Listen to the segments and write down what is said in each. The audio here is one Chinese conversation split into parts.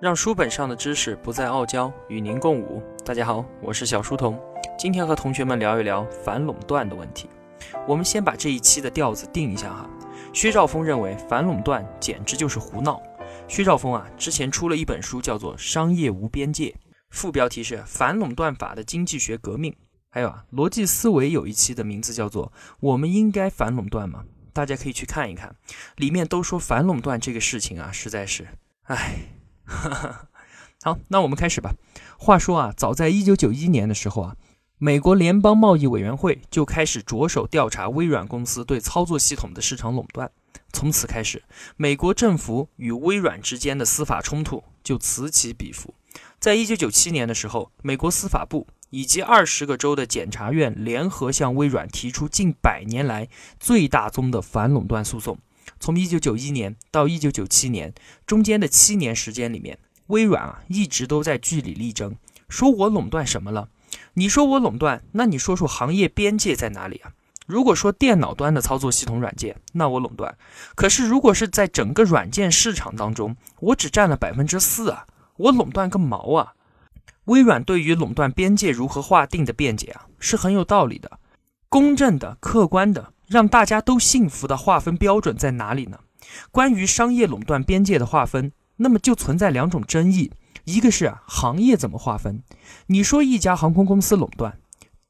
让书本上的知识不再傲娇，与您共舞。大家好，我是小书童，今天和同学们聊一聊反垄断的问题。我们先把这一期的调子定一下哈。薛兆丰认为反垄断简直就是胡闹。薛兆丰啊，之前出了一本书，叫做《商业无边界》，副标题是“反垄断法的经济学革命”。还有啊，逻辑思维有一期的名字叫做“我们应该反垄断吗？”大家可以去看一看，里面都说反垄断这个事情啊，实在是，唉。好，那我们开始吧。话说啊，早在一九九一年的时候啊，美国联邦贸易委员会就开始着手调查微软公司对操作系统的市场垄断。从此开始，美国政府与微软之间的司法冲突就此起彼伏。在一九九七年的时候，美国司法部以及二十个州的检察院联合向微软提出近百年来最大宗的反垄断诉讼。从一九九一年到一九九七年中间的七年时间里面，微软啊一直都在据理力争，说我垄断什么了？你说我垄断，那你说说行业边界在哪里啊？如果说电脑端的操作系统软件，那我垄断；可是如果是在整个软件市场当中，我只占了百分之四啊，我垄断个毛啊！微软对于垄断边界如何划定的辩解啊，是很有道理的，公正的、客观的。让大家都幸福的划分标准在哪里呢？关于商业垄断边界的划分，那么就存在两种争议：一个是，行业怎么划分？你说一家航空公司垄断，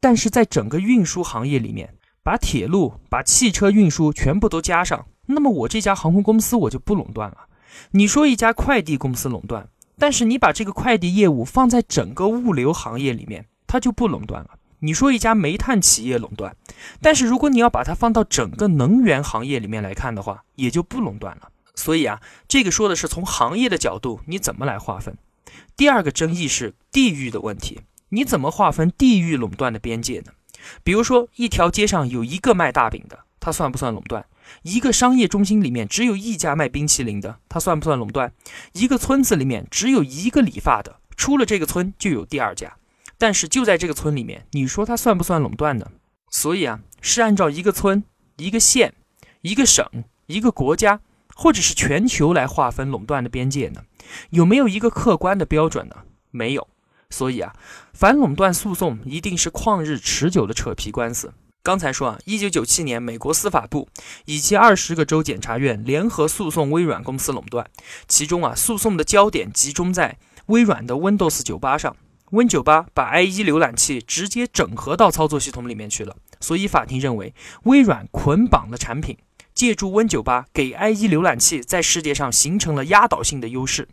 但是在整个运输行业里面，把铁路、把汽车运输全部都加上，那么我这家航空公司我就不垄断了。你说一家快递公司垄断，但是你把这个快递业务放在整个物流行业里面，它就不垄断了。你说一家煤炭企业垄断，但是如果你要把它放到整个能源行业里面来看的话，也就不垄断了。所以啊，这个说的是从行业的角度，你怎么来划分？第二个争议是地域的问题，你怎么划分地域垄断的边界呢？比如说，一条街上有一个卖大饼的，它算不算垄断？一个商业中心里面只有一家卖冰淇淋的，它算不算垄断？一个村子里面只有一个理发的，出了这个村就有第二家。但是就在这个村里面，你说它算不算垄断呢？所以啊，是按照一个村、一个县、一个省、一个国家，或者是全球来划分垄断的边界呢？有没有一个客观的标准呢？没有。所以啊，反垄断诉讼一定是旷日持久的扯皮官司。刚才说啊，一九九七年，美国司法部以及二十个州检察院联合诉讼微软公司垄断，其中啊，诉讼的焦点集中在微软的 Windows 九八上。Win98 把 IE 浏览器直接整合到操作系统里面去了，所以法庭认为微软捆绑了产品，借助 Win98 给 IE 浏览器在世界上形成了压倒性的优势，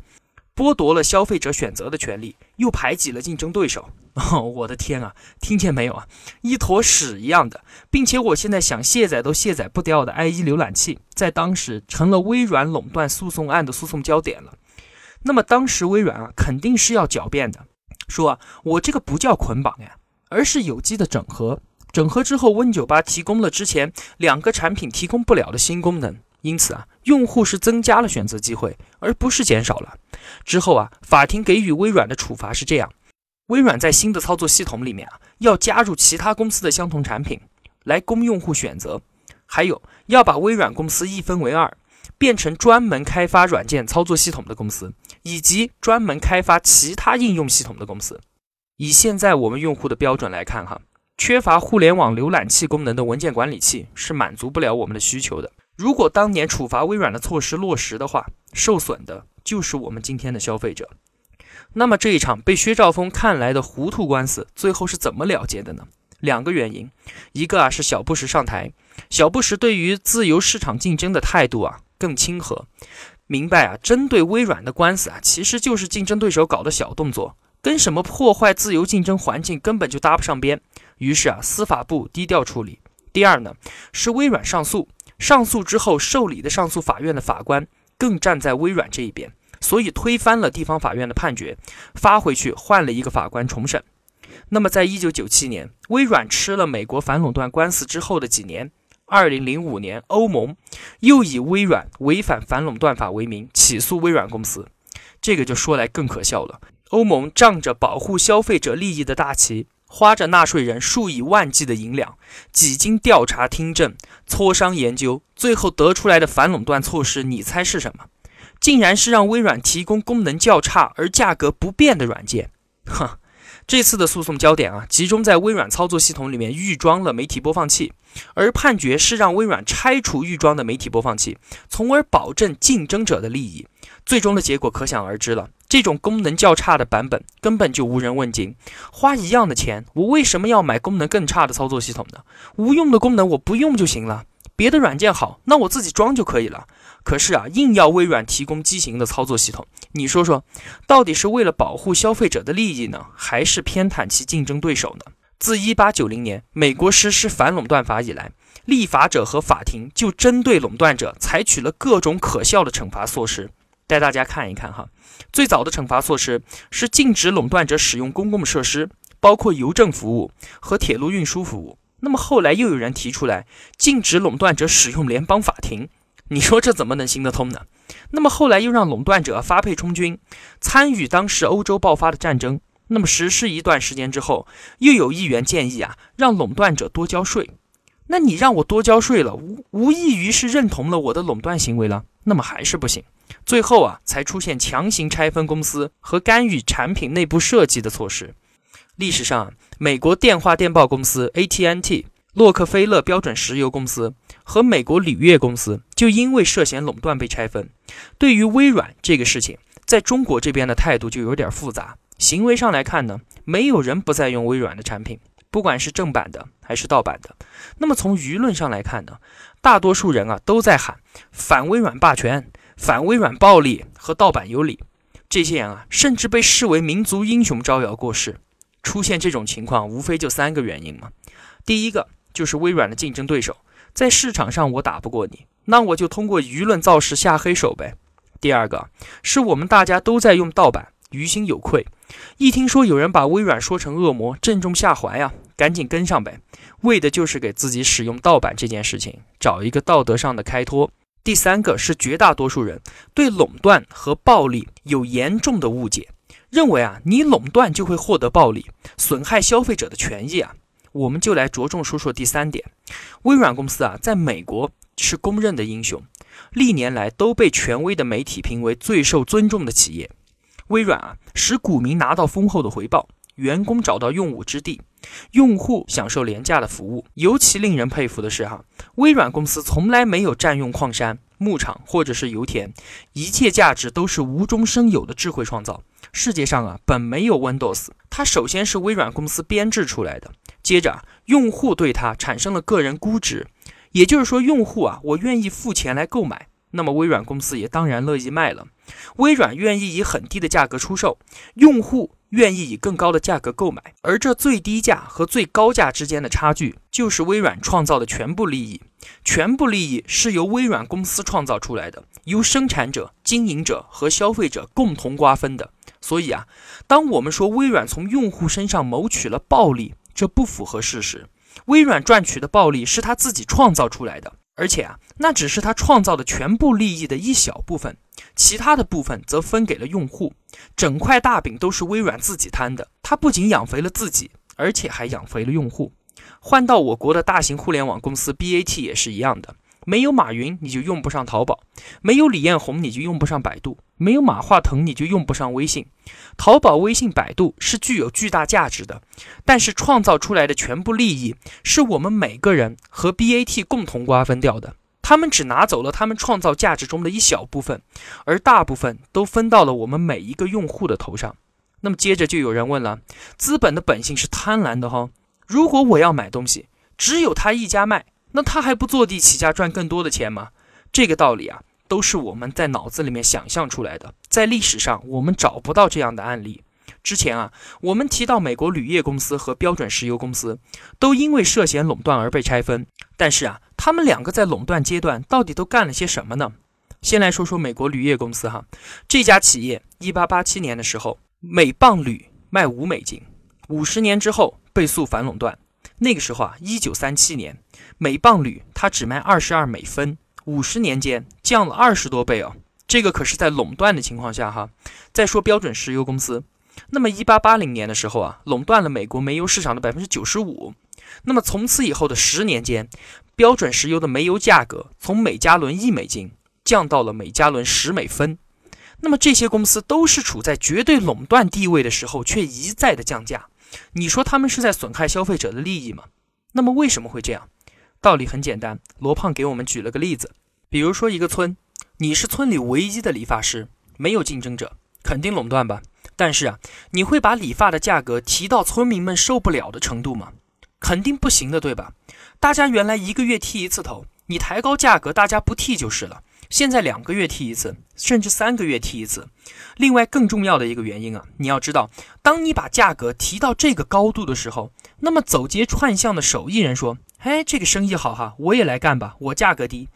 剥夺了消费者选择的权利，又排挤了竞争对手。哦，我的天啊，听见没有啊？一坨屎一样的，并且我现在想卸载都卸载不掉的 IE 浏览器，在当时成了微软垄断诉讼案的诉讼焦点了。那么当时微软啊，肯定是要狡辩的。说啊，我这个不叫捆绑呀，而是有机的整合。整合之后，Win98 提供了之前两个产品提供不了的新功能，因此啊，用户是增加了选择机会，而不是减少了。之后啊，法庭给予微软的处罚是这样：微软在新的操作系统里面啊，要加入其他公司的相同产品来供用户选择，还有要把微软公司一分为二。变成专门开发软件操作系统的公司，以及专门开发其他应用系统的公司。以现在我们用户的标准来看，哈，缺乏互联网浏览器功能的文件管理器是满足不了我们的需求的。如果当年处罚微软的措施落实的话，受损的就是我们今天的消费者。那么这一场被薛兆丰看来的糊涂官司，最后是怎么了结的呢？两个原因，一个啊是小布什上台，小布什对于自由市场竞争的态度啊。更亲和，明白啊？针对微软的官司啊，其实就是竞争对手搞的小动作，跟什么破坏自由竞争环境根本就搭不上边。于是啊，司法部低调处理。第二呢，是微软上诉，上诉之后受理的上诉法院的法官更站在微软这一边，所以推翻了地方法院的判决，发回去换了一个法官重审。那么，在一九九七年，微软吃了美国反垄断官司之后的几年。二零零五年，欧盟又以微软违反反垄断法为名起诉微软公司，这个就说来更可笑了。欧盟仗着保护消费者利益的大旗，花着纳税人数以万计的银两，几经调查听证、磋商研究，最后得出来的反垄断措施，你猜是什么？竟然是让微软提供功能较差而价格不变的软件。哼，这次的诉讼焦点啊，集中在微软操作系统里面预装了媒体播放器，而判决是让微软拆除预装的媒体播放器，从而保证竞争者的利益。最终的结果可想而知了。这种功能较差的版本根本就无人问津。花一样的钱，我为什么要买功能更差的操作系统呢？无用的功能我不用就行了。别的软件好，那我自己装就可以了。可是啊，硬要微软提供畸形的操作系统，你说说，到底是为了保护消费者的利益呢，还是偏袒其竞争对手呢？自一八九零年美国实施反垄断法以来，立法者和法庭就针对垄断者采取了各种可笑的惩罚措施。带大家看一看哈，最早的惩罚措施是禁止垄断者使用公共设施，包括邮政服务和铁路运输服务。那么后来又有人提出来禁止垄断者使用联邦法庭，你说这怎么能行得通呢？那么后来又让垄断者发配充军，参与当时欧洲爆发的战争。那么实施一段时间之后，又有议员建议啊，让垄断者多交税。那你让我多交税了，无无异于是认同了我的垄断行为了。那么还是不行。最后啊，才出现强行拆分公司和干预产品内部设计的措施。历史上，美国电话电报公司 AT&T、洛克菲勒标准石油公司和美国铝业公司就因为涉嫌垄断被拆分。对于微软这个事情，在中国这边的态度就有点复杂。行为上来看呢，没有人不再用微软的产品，不管是正版的还是盗版的。那么从舆论上来看呢，大多数人啊都在喊反微软霸权。反微软暴力和盗版有理，这些人啊，甚至被视为民族英雄招摇过市。出现这种情况，无非就三个原因嘛。第一个就是微软的竞争对手在市场上我打不过你，那我就通过舆论造势下黑手呗。第二个是我们大家都在用盗版，于心有愧，一听说有人把微软说成恶魔，正中下怀呀，赶紧跟上呗，为的就是给自己使用盗版这件事情找一个道德上的开脱。第三个是绝大多数人对垄断和暴利有严重的误解，认为啊，你垄断就会获得暴利，损害消费者的权益啊。我们就来着重说说第三点，微软公司啊，在美国是公认的英雄，历年来都被权威的媒体评为最受尊重的企业。微软啊，使股民拿到丰厚的回报，员工找到用武之地。用户享受廉价的服务，尤其令人佩服的是，哈，微软公司从来没有占用矿山、牧场或者是油田，一切价值都是无中生有的智慧创造。世界上啊，本没有 Windows，它首先是微软公司编制出来的，接着用户对它产生了个人估值，也就是说，用户啊，我愿意付钱来购买，那么微软公司也当然乐意卖了。微软愿意以很低的价格出售，用户。愿意以更高的价格购买，而这最低价和最高价之间的差距，就是微软创造的全部利益。全部利益是由微软公司创造出来的，由生产者、经营者和消费者共同瓜分的。所以啊，当我们说微软从用户身上谋取了暴利，这不符合事实。微软赚取的暴利是他自己创造出来的。而且啊，那只是他创造的全部利益的一小部分，其他的部分则分给了用户。整块大饼都是微软自己摊的。他不仅养肥了自己，而且还养肥了用户。换到我国的大型互联网公司 BAT 也是一样的。没有马云，你就用不上淘宝；没有李彦宏，你就用不上百度；没有马化腾，你就用不上微信。淘宝、微信、百度是具有巨大价值的，但是创造出来的全部利益是我们每个人和 BAT 共同瓜分掉的。他们只拿走了他们创造价值中的一小部分，而大部分都分到了我们每一个用户的头上。那么接着就有人问了：资本的本性是贪婪的哈？如果我要买东西，只有他一家卖。那他还不坐地起价赚更多的钱吗？这个道理啊，都是我们在脑子里面想象出来的。在历史上，我们找不到这样的案例。之前啊，我们提到美国铝业公司和标准石油公司都因为涉嫌垄断而被拆分。但是啊，他们两个在垄断阶段到底都干了些什么呢？先来说说美国铝业公司哈，这家企业一八八七年的时候，每磅铝卖五美金，五十年之后被诉反垄断。那个时候啊，一九三七年，每磅铝它只卖二十二美分，五十年间降了二十多倍哦。这个可是在垄断的情况下哈。再说标准石油公司，那么一八八零年的时候啊，垄断了美国煤油市场的百分之九十五。那么从此以后的十年间，标准石油的煤油价格从每加仑一美金降到了每加仑十美分。那么这些公司都是处在绝对垄断地位的时候，却一再的降价。你说他们是在损害消费者的利益吗？那么为什么会这样？道理很简单，罗胖给我们举了个例子，比如说一个村，你是村里唯一的理发师，没有竞争者，肯定垄断吧？但是啊，你会把理发的价格提到村民们受不了的程度吗？肯定不行的，对吧？大家原来一个月剃一次头，你抬高价格，大家不剃就是了。现在两个月剃一次，甚至三个月剃一次。另外，更重要的一个原因啊，你要知道，当你把价格提到这个高度的时候，那么走街串巷的手艺人说：“哎，这个生意好哈，我也来干吧，我价格低。”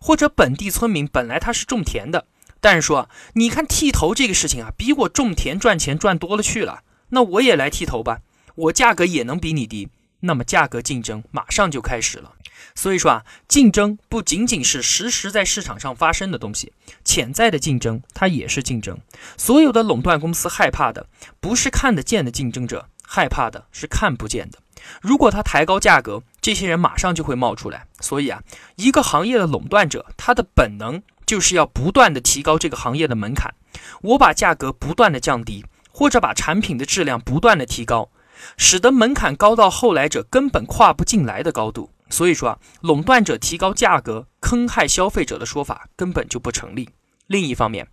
或者本地村民本来他是种田的，但是说：“你看剃头这个事情啊，比我种田赚钱赚多了去了，那我也来剃头吧，我价格也能比你低。”那么价格竞争马上就开始了。所以说啊，竞争不仅仅是实时在市场上发生的东西，潜在的竞争它也是竞争。所有的垄断公司害怕的不是看得见的竞争者，害怕的是看不见的。如果他抬高价格，这些人马上就会冒出来。所以啊，一个行业的垄断者，他的本能就是要不断的提高这个行业的门槛。我把价格不断的降低，或者把产品的质量不断的提高。使得门槛高到后来者根本跨不进来的高度，所以说啊，垄断者提高价格坑害消费者的说法根本就不成立。另一方面，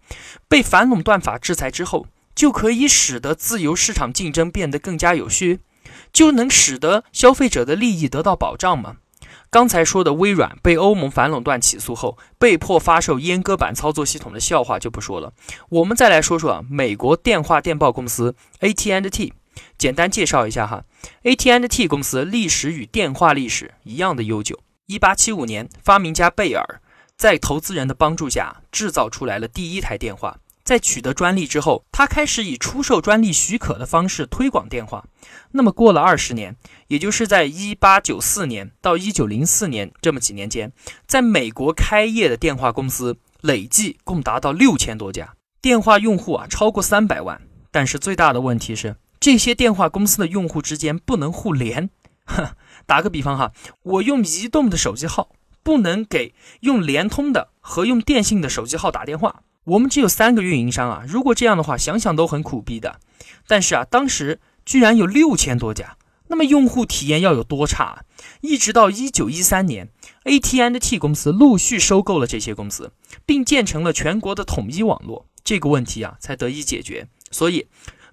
被反垄断法制裁之后，就可以使得自由市场竞争变得更加有序，就能使得消费者的利益得到保障吗？刚才说的微软被欧盟反垄断起诉后，被迫发售阉割版操作系统的笑话就不说了，我们再来说说啊，美国电话电报公司 AT&T。简单介绍一下哈，AT&T 公司历史与电话历史一样的悠久。一八七五年，发明家贝尔在投资人的帮助下制造出来了第一台电话。在取得专利之后，他开始以出售专利许可的方式推广电话。那么过了二十年，也就是在一八九四年到一九零四年这么几年间，在美国开业的电话公司累计共达到六千多家，电话用户啊超过三百万。但是最大的问题是。这些电话公司的用户之间不能互联。哼，打个比方哈，我用移动的手机号不能给用联通的和用电信的手机号打电话。我们只有三个运营商啊，如果这样的话，想想都很苦逼的。但是啊，当时居然有六千多家，那么用户体验要有多差？一直到一九一三年，AT&T 公司陆续收购了这些公司，并建成了全国的统一网络，这个问题啊才得以解决。所以。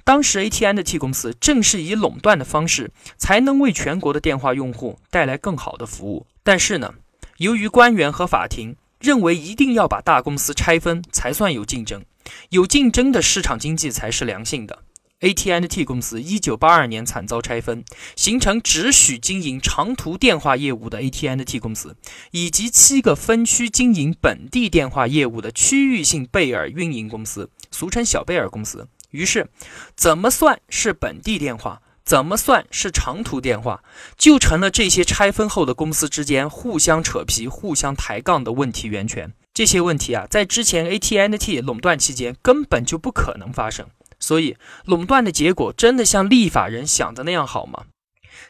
当时，AT&T 公司正是以垄断的方式，才能为全国的电话用户带来更好的服务。但是呢，由于官员和法庭认为一定要把大公司拆分才算有竞争，有竞争的市场经济才是良性的。AT&T 公司1982年惨遭拆分，形成只许经营长途电话业务的 AT&T 公司，以及七个分区经营本地电话业务的区域性贝尔运营公司，俗称小贝尔公司。于是，怎么算是本地电话，怎么算是长途电话，就成了这些拆分后的公司之间互相扯皮、互相抬杠的问题源泉。这些问题啊，在之前 AT&T 垄断期间根本就不可能发生。所以，垄断的结果真的像立法人想的那样好吗？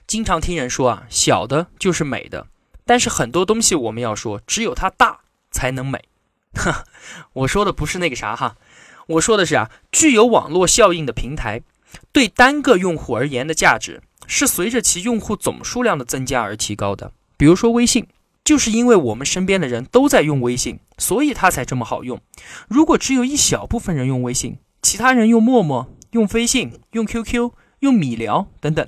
经常听人说啊，小的就是美的。但是很多东西我们要说，只有它大才能美。哈，我说的不是那个啥哈。我说的是啊，具有网络效应的平台，对单个用户而言的价值是随着其用户总数量的增加而提高的。比如说微信，就是因为我们身边的人都在用微信，所以它才这么好用。如果只有一小部分人用微信，其他人用陌陌、用飞信、用 QQ、用米聊等等，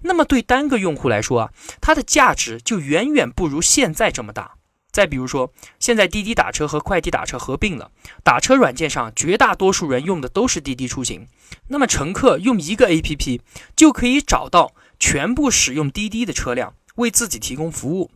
那么对单个用户来说啊，它的价值就远远不如现在这么大。再比如说，现在滴滴打车和快滴打车合并了，打车软件上绝大多数人用的都是滴滴出行。那么乘客用一个 APP 就可以找到全部使用滴滴的车辆，为自己提供服务。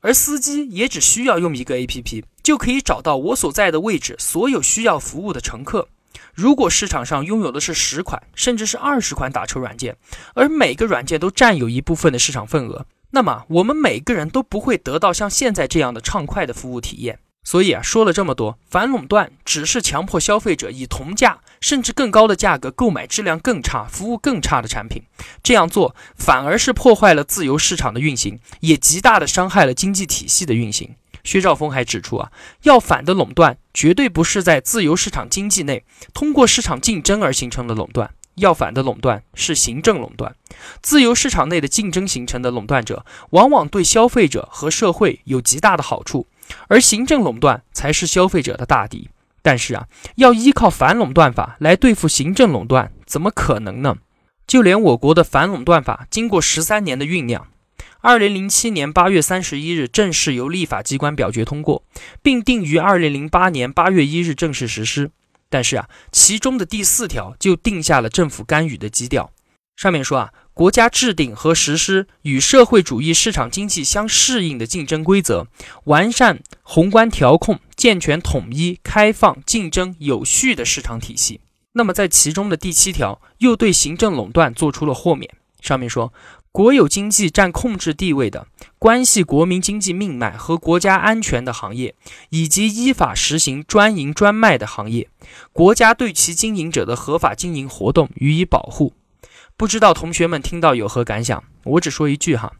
而司机也只需要用一个 APP 就可以找到我所在的位置所有需要服务的乘客。如果市场上拥有的是十款甚至是二十款打车软件，而每个软件都占有一部分的市场份额。那么我们每个人都不会得到像现在这样的畅快的服务体验。所以啊，说了这么多，反垄断只是强迫消费者以同价甚至更高的价格购买质量更差、服务更差的产品。这样做反而是破坏了自由市场的运行，也极大的伤害了经济体系的运行。薛兆丰还指出啊，要反的垄断绝对不是在自由市场经济内通过市场竞争而形成的垄断，要反的垄断是行政垄断。自由市场内的竞争形成的垄断者，往往对消费者和社会有极大的好处，而行政垄断才是消费者的大敌。但是啊，要依靠反垄断法来对付行政垄断，怎么可能呢？就连我国的反垄断法，经过十三年的酝酿。二零零七年八月三十一日正式由立法机关表决通过，并定于二零零八年八月一日正式实施。但是啊，其中的第四条就定下了政府干预的基调。上面说啊，国家制定和实施与社会主义市场经济相适应的竞争规则，完善宏观调控，健全统一、开放、竞争有序的市场体系。那么在其中的第七条又对行政垄断做出了豁免。上面说。国有经济占控制地位的、关系国民经济命脉和国家安全的行业，以及依法实行专营专卖的行业，国家对其经营者的合法经营活动予以保护。不知道同学们听到有何感想？我只说一句哈：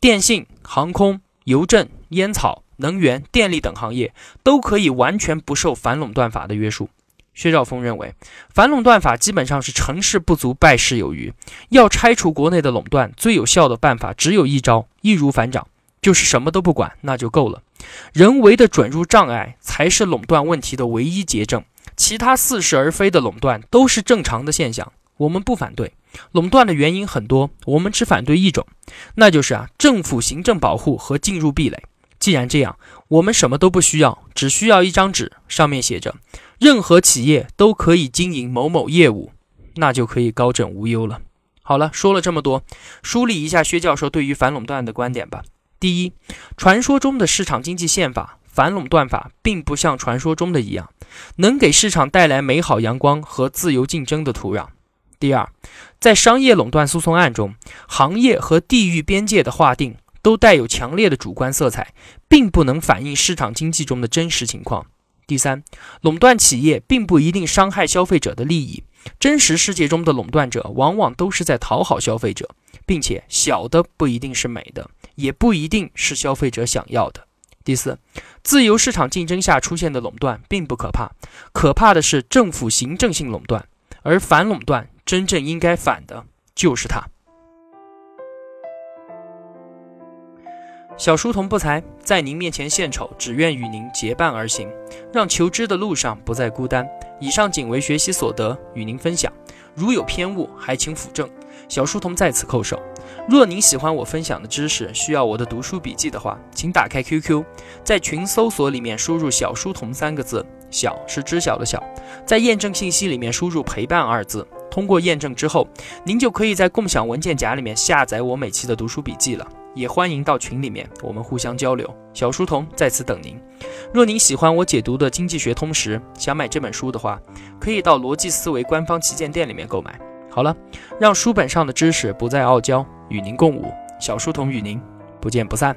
电信、航空、邮政、烟草、能源、电力等行业都可以完全不受反垄断法的约束。薛兆丰认为，反垄断法基本上是成事不足败事有余。要拆除国内的垄断，最有效的办法只有一招：易如反掌，就是什么都不管，那就够了。人为的准入障碍才是垄断问题的唯一结症。其他似是而非的垄断都是正常的现象，我们不反对。垄断的原因很多，我们只反对一种，那就是啊，政府行政保护和进入壁垒。既然这样，我们什么都不需要，只需要一张纸，上面写着。任何企业都可以经营某某业务，那就可以高枕无忧了。好了，说了这么多，梳理一下薛教授对于反垄断的观点吧。第一，传说中的市场经济宪法反垄断法并不像传说中的一样，能给市场带来美好阳光和自由竞争的土壤。第二，在商业垄断诉讼案中，行业和地域边界的划定都带有强烈的主观色彩，并不能反映市场经济中的真实情况。第三，垄断企业并不一定伤害消费者的利益。真实世界中的垄断者往往都是在讨好消费者，并且小的不一定是美的，也不一定是消费者想要的。第四，自由市场竞争下出现的垄断并不可怕，可怕的是政府行政性垄断，而反垄断真正应该反的就是它。小书童不才，在您面前献丑，只愿与您结伴而行，让求知的路上不再孤单。以上仅为学习所得，与您分享。如有偏误，还请斧正。小书童在此叩首。若您喜欢我分享的知识，需要我的读书笔记的话，请打开 QQ，在群搜索里面输入“小书童”三个字，小是知晓的小，在验证信息里面输入“陪伴”二字。通过验证之后，您就可以在共享文件夹里面下载我每期的读书笔记了。也欢迎到群里面，我们互相交流。小书童在此等您。若您喜欢我解读的《经济学通识》，想买这本书的话，可以到逻辑思维官方旗舰店里面购买。好了，让书本上的知识不再傲娇，与您共舞。小书童与您不见不散。